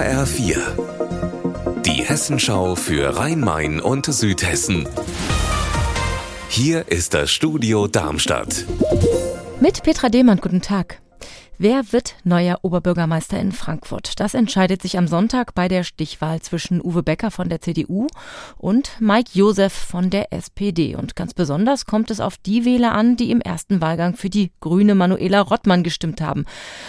HR4. Die Hessenschau für Rhein-Main und Südhessen. Hier ist das Studio Darmstadt. Mit Petra Dehmann, guten Tag. Wer wird neuer Oberbürgermeister in Frankfurt? Das entscheidet sich am Sonntag bei der Stichwahl zwischen Uwe Becker von der CDU und Mike Josef von der SPD. Und ganz besonders kommt es auf die Wähler an, die im ersten Wahlgang für die grüne Manuela Rottmann gestimmt haben.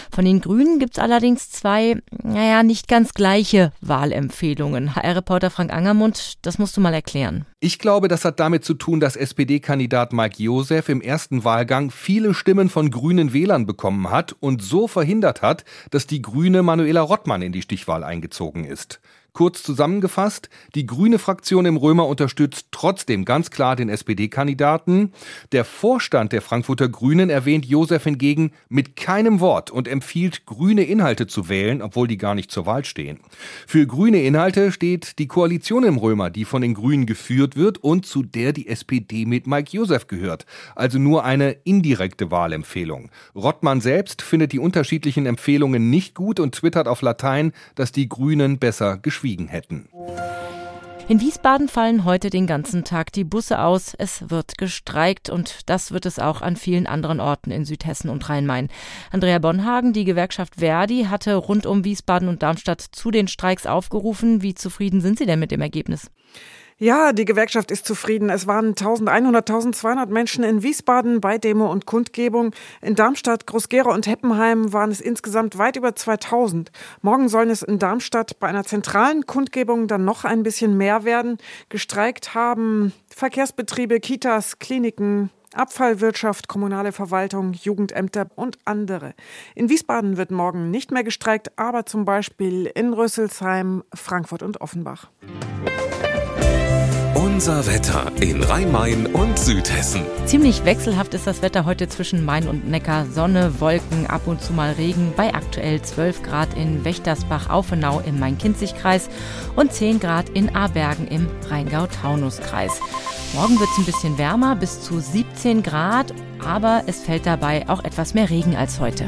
Von den Grünen gibt es allerdings zwei, naja, nicht ganz gleiche Wahlempfehlungen. HR-Reporter Frank Angermund, das musst du mal erklären. Ich glaube, das hat damit zu tun, dass SPD-Kandidat Mike Josef im ersten Wahlgang viele Stimmen von grünen Wählern bekommen hat und so verhindert hat, dass die Grüne Manuela Rottmann in die Stichwahl eingezogen ist. Kurz zusammengefasst, die grüne Fraktion im Römer unterstützt trotzdem ganz klar den SPD-Kandidaten. Der Vorstand der Frankfurter Grünen erwähnt Josef hingegen mit keinem Wort und empfiehlt, grüne Inhalte zu wählen, obwohl die gar nicht zur Wahl stehen. Für grüne Inhalte steht die Koalition im Römer, die von den Grünen geführt wird und zu der die SPD mit Mike Josef gehört. Also nur eine indirekte Wahlempfehlung. Rottmann selbst findet die unterschiedlichen Empfehlungen nicht gut und twittert auf Latein, dass die Grünen besser geschwiegen geschwiegen hätten. In Wiesbaden fallen heute den ganzen Tag die Busse aus. Es wird gestreikt und das wird es auch an vielen anderen Orten in Südhessen und Rhein-Main. Andrea Bonhagen, die Gewerkschaft Verdi, hatte rund um Wiesbaden und Darmstadt zu den Streiks aufgerufen. Wie zufrieden sind Sie denn mit dem Ergebnis? Ja, die Gewerkschaft ist zufrieden. Es waren 1100, 1200 Menschen in Wiesbaden bei Demo und Kundgebung. In Darmstadt, Groß-Gerau und Heppenheim waren es insgesamt weit über 2000. Morgen sollen es in Darmstadt bei einer zentralen Kundgebung dann noch ein bisschen mehr werden. Gestreikt haben Verkehrsbetriebe, Kitas, Kliniken, Abfallwirtschaft, kommunale Verwaltung, Jugendämter und andere. In Wiesbaden wird morgen nicht mehr gestreikt, aber zum Beispiel in Rüsselsheim, Frankfurt und Offenbach. Unser Wetter in Rhein-Main und Südhessen. Ziemlich wechselhaft ist das Wetter heute zwischen Main und Neckar. Sonne, Wolken, ab und zu mal Regen bei aktuell 12 Grad in Wächtersbach-Aufenau im Main-Kinzig-Kreis und 10 Grad in Abergen im Rheingau-Taunus-Kreis. Morgen wird es ein bisschen wärmer, bis zu 17 Grad, aber es fällt dabei auch etwas mehr Regen als heute.